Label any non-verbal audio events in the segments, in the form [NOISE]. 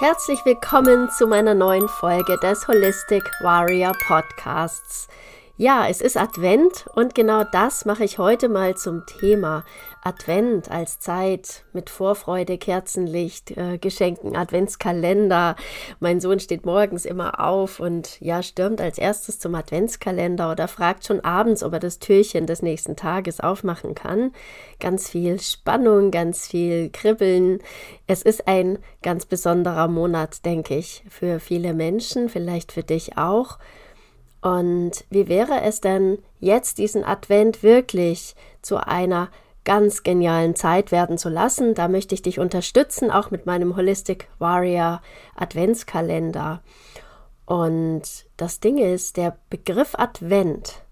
Herzlich willkommen zu meiner neuen Folge des Holistic Warrior Podcasts. Ja, es ist Advent und genau das mache ich heute mal zum Thema. Advent als Zeit mit Vorfreude, Kerzenlicht, äh, Geschenken, Adventskalender. Mein Sohn steht morgens immer auf und ja, stürmt als erstes zum Adventskalender oder fragt schon abends, ob er das Türchen des nächsten Tages aufmachen kann. Ganz viel Spannung, ganz viel Kribbeln. Es ist ein ganz besonderer Monat, denke ich, für viele Menschen, vielleicht für dich auch. Und wie wäre es denn jetzt diesen Advent wirklich zu einer ganz genialen Zeit werden zu lassen? Da möchte ich dich unterstützen, auch mit meinem Holistic Warrior Adventskalender. Und das Ding ist, der Begriff Advent,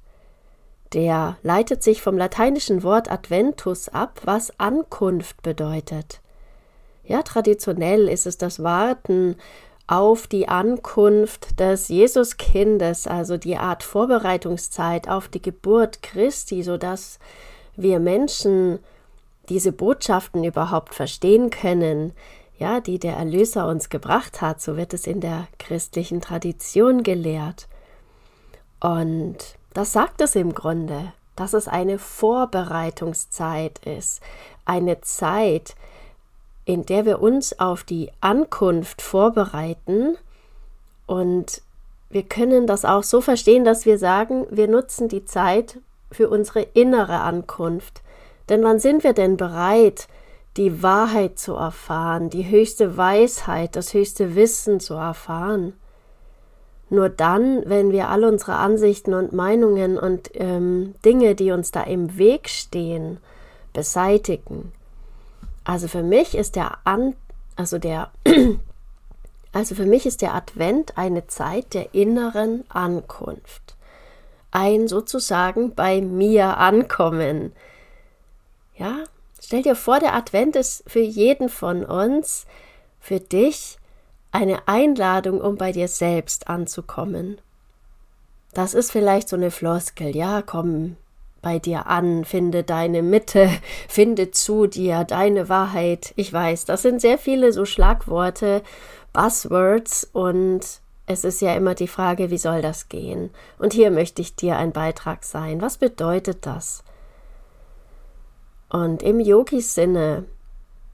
der leitet sich vom lateinischen Wort Adventus ab, was Ankunft bedeutet. Ja, traditionell ist es das Warten auf die Ankunft des Jesuskindes, also die Art Vorbereitungszeit auf die Geburt Christi, sodass wir Menschen diese Botschaften überhaupt verstehen können, ja, die der Erlöser uns gebracht hat, so wird es in der christlichen Tradition gelehrt. Und das sagt es im Grunde, dass es eine Vorbereitungszeit ist, eine Zeit, in der wir uns auf die Ankunft vorbereiten und wir können das auch so verstehen, dass wir sagen, wir nutzen die Zeit für unsere innere Ankunft. Denn wann sind wir denn bereit, die Wahrheit zu erfahren, die höchste Weisheit, das höchste Wissen zu erfahren? Nur dann, wenn wir all unsere Ansichten und Meinungen und ähm, Dinge, die uns da im Weg stehen, beseitigen, also für mich ist der An, also der, [CLEARS THROAT] also für mich ist der Advent eine Zeit der inneren Ankunft. Ein sozusagen bei mir ankommen. Ja, stell dir vor, der Advent ist für jeden von uns, für dich, eine Einladung, um bei dir selbst anzukommen. Das ist vielleicht so eine Floskel, ja, komm, bei dir an, finde deine Mitte, [LAUGHS] finde zu dir deine Wahrheit. Ich weiß, das sind sehr viele so Schlagworte, Buzzwords und es ist ja immer die Frage, wie soll das gehen? Und hier möchte ich dir ein Beitrag sein. Was bedeutet das? Und im Yogis-Sinne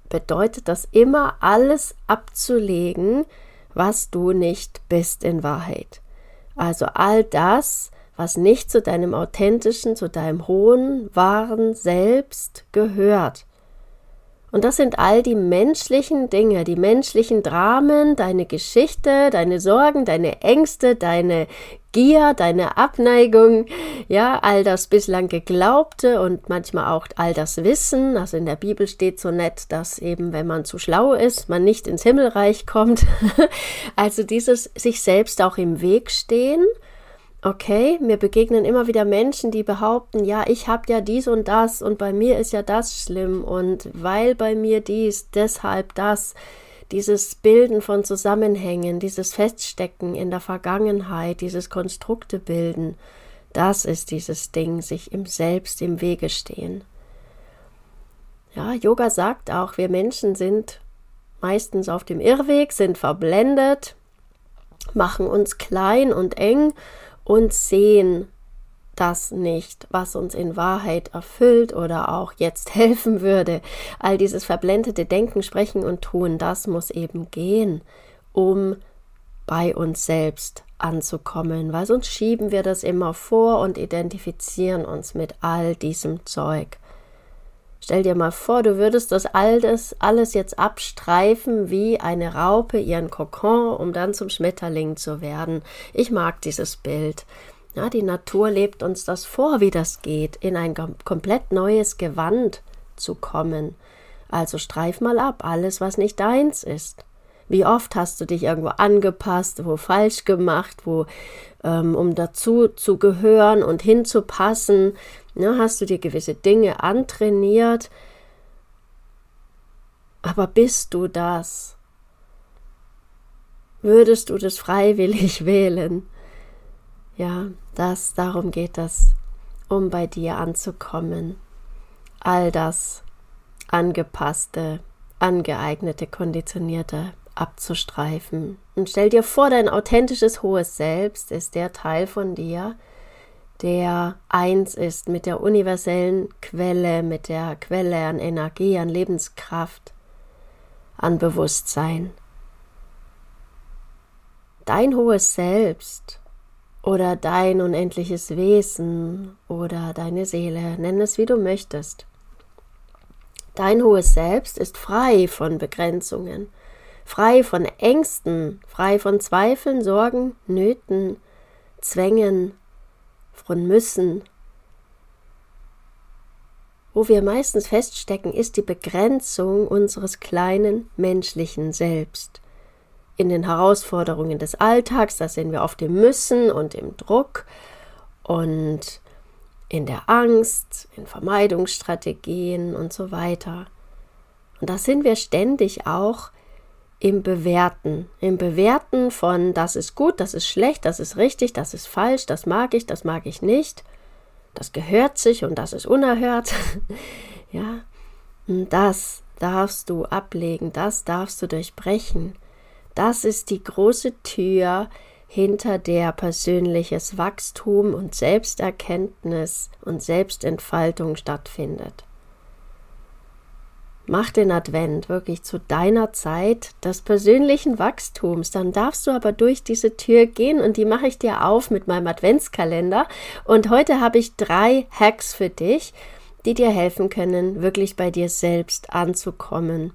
bedeutet das immer alles abzulegen, was du nicht bist in Wahrheit. Also all das, was nicht zu deinem authentischen, zu deinem hohen, wahren Selbst gehört. Und das sind all die menschlichen Dinge, die menschlichen Dramen, deine Geschichte, deine Sorgen, deine Ängste, deine Gier, deine Abneigung, ja, all das bislang Geglaubte und manchmal auch all das Wissen. Also in der Bibel steht so nett, dass eben, wenn man zu schlau ist, man nicht ins Himmelreich kommt. [LAUGHS] also dieses sich selbst auch im Weg stehen okay, mir begegnen immer wieder Menschen, die behaupten, ja, ich habe ja dies und das und bei mir ist ja das schlimm und weil bei mir dies, deshalb das. Dieses Bilden von Zusammenhängen, dieses Feststecken in der Vergangenheit, dieses Konstrukte bilden, das ist dieses Ding, sich im Selbst im Wege stehen. Ja, Yoga sagt auch, wir Menschen sind meistens auf dem Irrweg, sind verblendet, machen uns klein und eng und sehen das nicht, was uns in Wahrheit erfüllt oder auch jetzt [LAUGHS] helfen würde. All dieses verblendete Denken, Sprechen und Tun, das muss eben gehen, um bei uns selbst anzukommen, weil sonst schieben wir das immer vor und identifizieren uns mit all diesem Zeug. Stell dir mal vor, du würdest das alles, alles jetzt abstreifen wie eine Raupe ihren Kokon, um dann zum Schmetterling zu werden. Ich mag dieses Bild. Ja, die Natur lebt uns das vor, wie das geht, in ein komplett neues Gewand zu kommen. Also streif mal ab, alles, was nicht deins ist. Wie oft hast du dich irgendwo angepasst, wo falsch gemacht, wo ähm, um dazu zu gehören und hinzupassen, ne, hast du dir gewisse Dinge antrainiert. Aber bist du das? Würdest du das freiwillig [LAUGHS] wählen? Ja, das, darum geht es, um bei dir anzukommen. All das angepasste, angeeignete, konditionierte abzustreifen. Und stell dir vor, dein authentisches hohes Selbst ist der Teil von dir, der eins ist mit der universellen Quelle, mit der Quelle an Energie, an Lebenskraft, an Bewusstsein. Dein hohes Selbst oder dein unendliches Wesen oder deine Seele, nenn es wie du möchtest. Dein hohes Selbst ist frei von Begrenzungen, frei von Ängsten, frei von Zweifeln, Sorgen, Nöten, Zwängen, von Müssen. Wo wir meistens feststecken, ist die Begrenzung unseres kleinen menschlichen Selbst. In den Herausforderungen des Alltags, da sind wir oft im Müssen und im Druck und in der Angst, in Vermeidungsstrategien und so weiter. Und da sind wir ständig auch im Bewerten, im Bewerten von das ist gut, das ist schlecht, das ist richtig, das ist falsch, das mag ich, das mag ich nicht, das gehört sich und das ist unerhört. [LAUGHS] ja, das darfst du ablegen, das darfst du durchbrechen. Das ist die große Tür, hinter der persönliches Wachstum und Selbsterkenntnis und Selbstentfaltung stattfindet. Mach den Advent wirklich zu deiner Zeit des persönlichen Wachstums. Dann darfst du aber durch diese Tür gehen und die mache ich dir auf mit meinem Adventskalender. Und heute habe ich drei Hacks für dich, die dir helfen können, wirklich bei dir selbst anzukommen.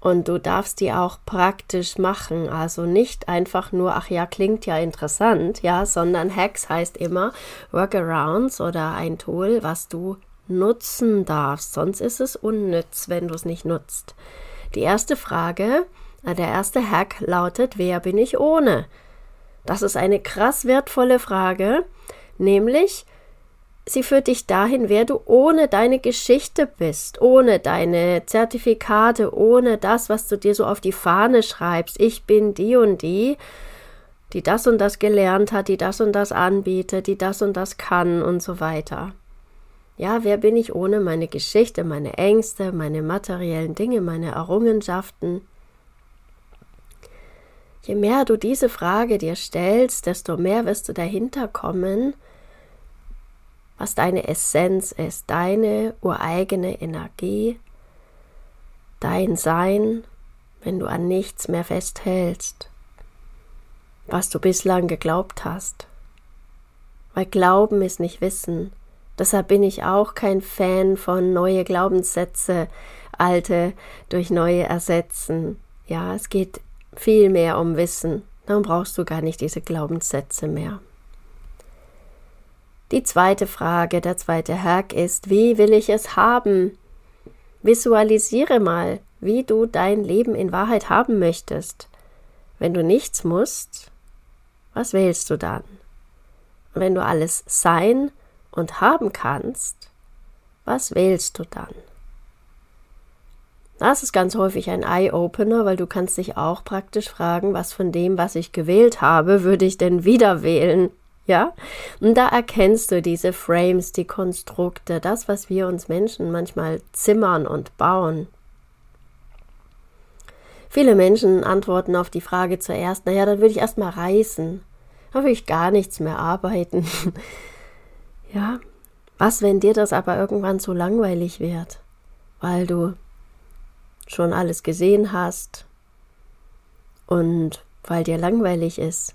Und du darfst die auch praktisch machen, also nicht einfach nur, ach ja, klingt ja interessant, ja, sondern Hacks heißt immer Workarounds oder ein Tool, was du nutzen darfst, sonst ist es unnütz, wenn du es nicht nutzt. Die erste Frage, äh, der erste Hack lautet, wer bin ich ohne? Das ist eine krass wertvolle Frage, nämlich sie führt dich dahin, wer du ohne deine Geschichte bist, ohne deine Zertifikate, ohne das, was du dir so auf die Fahne schreibst. Ich bin die und die, die das und das gelernt hat, die das und das anbietet, die das und das kann und so weiter. Ja, wer bin ich ohne meine Geschichte, meine Ängste, meine materiellen Dinge, meine Errungenschaften? Je mehr du diese Frage dir stellst, desto mehr wirst du dahinter kommen, was deine Essenz ist, deine ureigene Energie, dein Sein, wenn du an nichts mehr festhältst, was du bislang geglaubt hast. Weil Glauben ist nicht Wissen, Deshalb bin ich auch kein Fan von neue Glaubenssätze, alte durch neue ersetzen. Ja, es geht viel mehr um Wissen. Dann brauchst du gar nicht diese Glaubenssätze mehr. Die zweite Frage, der zweite Hack ist, wie will ich es haben? Visualisiere mal, wie du dein Leben in Wahrheit haben möchtest. Wenn du nichts musst, was wählst du dann? wenn du alles sein und haben kannst, was wählst du dann? Das ist ganz häufig ein Eye-Opener, weil du kannst dich auch praktisch fragen, was von dem, was ich gewählt habe, würde ich denn wieder wählen? Ja? Und da erkennst du diese Frames, die Konstrukte, das, was wir uns Menschen manchmal zimmern und bauen. Viele Menschen antworten auf die Frage zuerst, naja, dann würde ich erstmal reisen. Dann würde ich gar nichts mehr arbeiten. [LAUGHS] Ja, was, wenn dir das aber irgendwann zu langweilig wird, weil du schon alles gesehen hast und weil dir langweilig ist?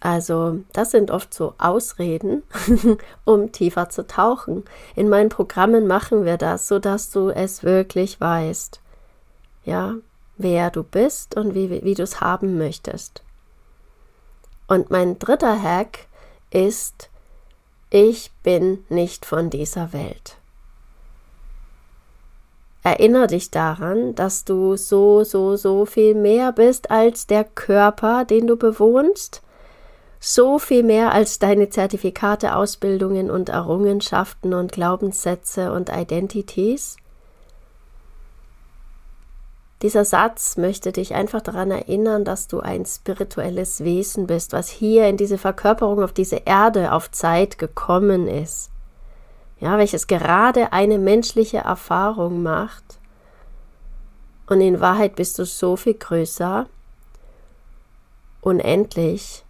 Also, das sind oft so Ausreden, [LAUGHS] um tiefer zu tauchen. In meinen Programmen machen wir das, sodass du es wirklich weißt. Ja, wer du bist und wie, wie du es haben möchtest. Und mein dritter Hack ist, ich bin nicht von dieser Welt. Erinnere dich daran, dass du so, so, so viel mehr bist als der Körper, den du bewohnst, so viel mehr als deine Zertifikate, Ausbildungen und Errungenschaften und Glaubenssätze und Identities. Dieser Satz möchte dich einfach daran erinnern, dass du ein spirituelles Wesen bist, was hier in diese Verkörperung auf diese Erde auf Zeit gekommen ist. Ja, welches gerade eine menschliche Erfahrung macht Und in Wahrheit bist du so viel größer, unendlich.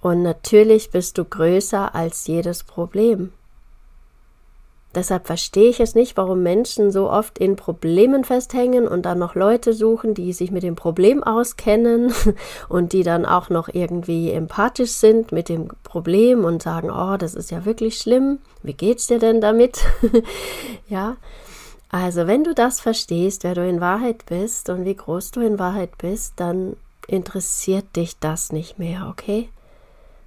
Und natürlich bist du größer als jedes Problem. Deshalb verstehe ich es nicht, warum Menschen so oft in Problemen festhängen und dann noch Leute suchen, die sich mit dem Problem auskennen [LAUGHS] und die dann auch noch irgendwie empathisch sind mit dem Problem und sagen, oh, das ist ja wirklich schlimm. Wie geht's dir denn damit? [LAUGHS] ja. Also, wenn du das verstehst, wer du in Wahrheit bist und wie groß du in Wahrheit bist, dann interessiert dich das nicht mehr, okay?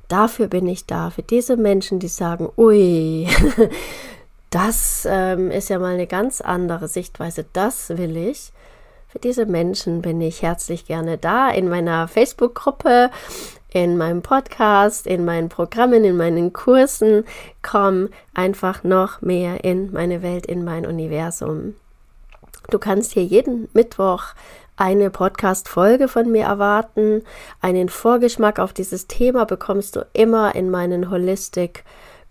Dafür bin ich da, für diese Menschen, die sagen, ui, [LAUGHS] das ähm, ist ja mal eine ganz andere Sichtweise, das will ich. Für diese Menschen bin ich herzlich gerne da in meiner Facebook-Gruppe, in meinem Podcast, in meinen Programmen, in meinen Kursen. Komm einfach noch mehr in meine Welt, in mein Universum. Du kannst hier jeden Mittwoch eine Podcast-Folge von mir erwarten. Einen Vorgeschmack auf dieses Thema bekommst du immer in meinen Holistic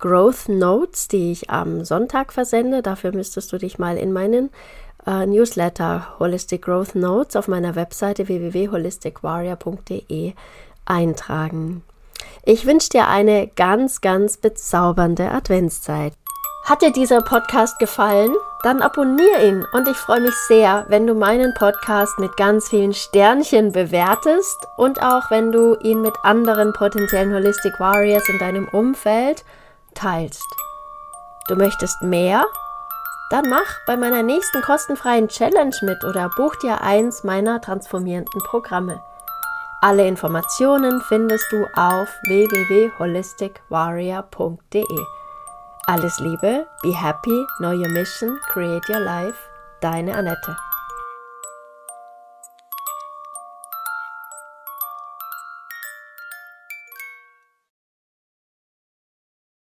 Growth Notes, die ich am Sonntag versende. Dafür müsstest du dich mal in meinen äh, Newsletter Holistic Growth Notes auf meiner Webseite www.holisticwarrior.de eintragen. Ich wünsche dir eine ganz, ganz bezaubernde Adventszeit. Hat dir dieser Podcast gefallen? Dann abonniere ihn und ich freue mich sehr, wenn du meinen Podcast mit ganz vielen Sternchen bewertest und auch wenn du ihn mit anderen potenziellen Holistic Warriors in deinem Umfeld teilst. Du möchtest mehr? Dann mach bei meiner nächsten kostenfreien Challenge mit oder buch dir eins meiner transformierenden Programme. Alle Informationen findest du auf www.holisticwarrior.de. Alles Liebe, be happy, know your mission, create your life. Deine Annette.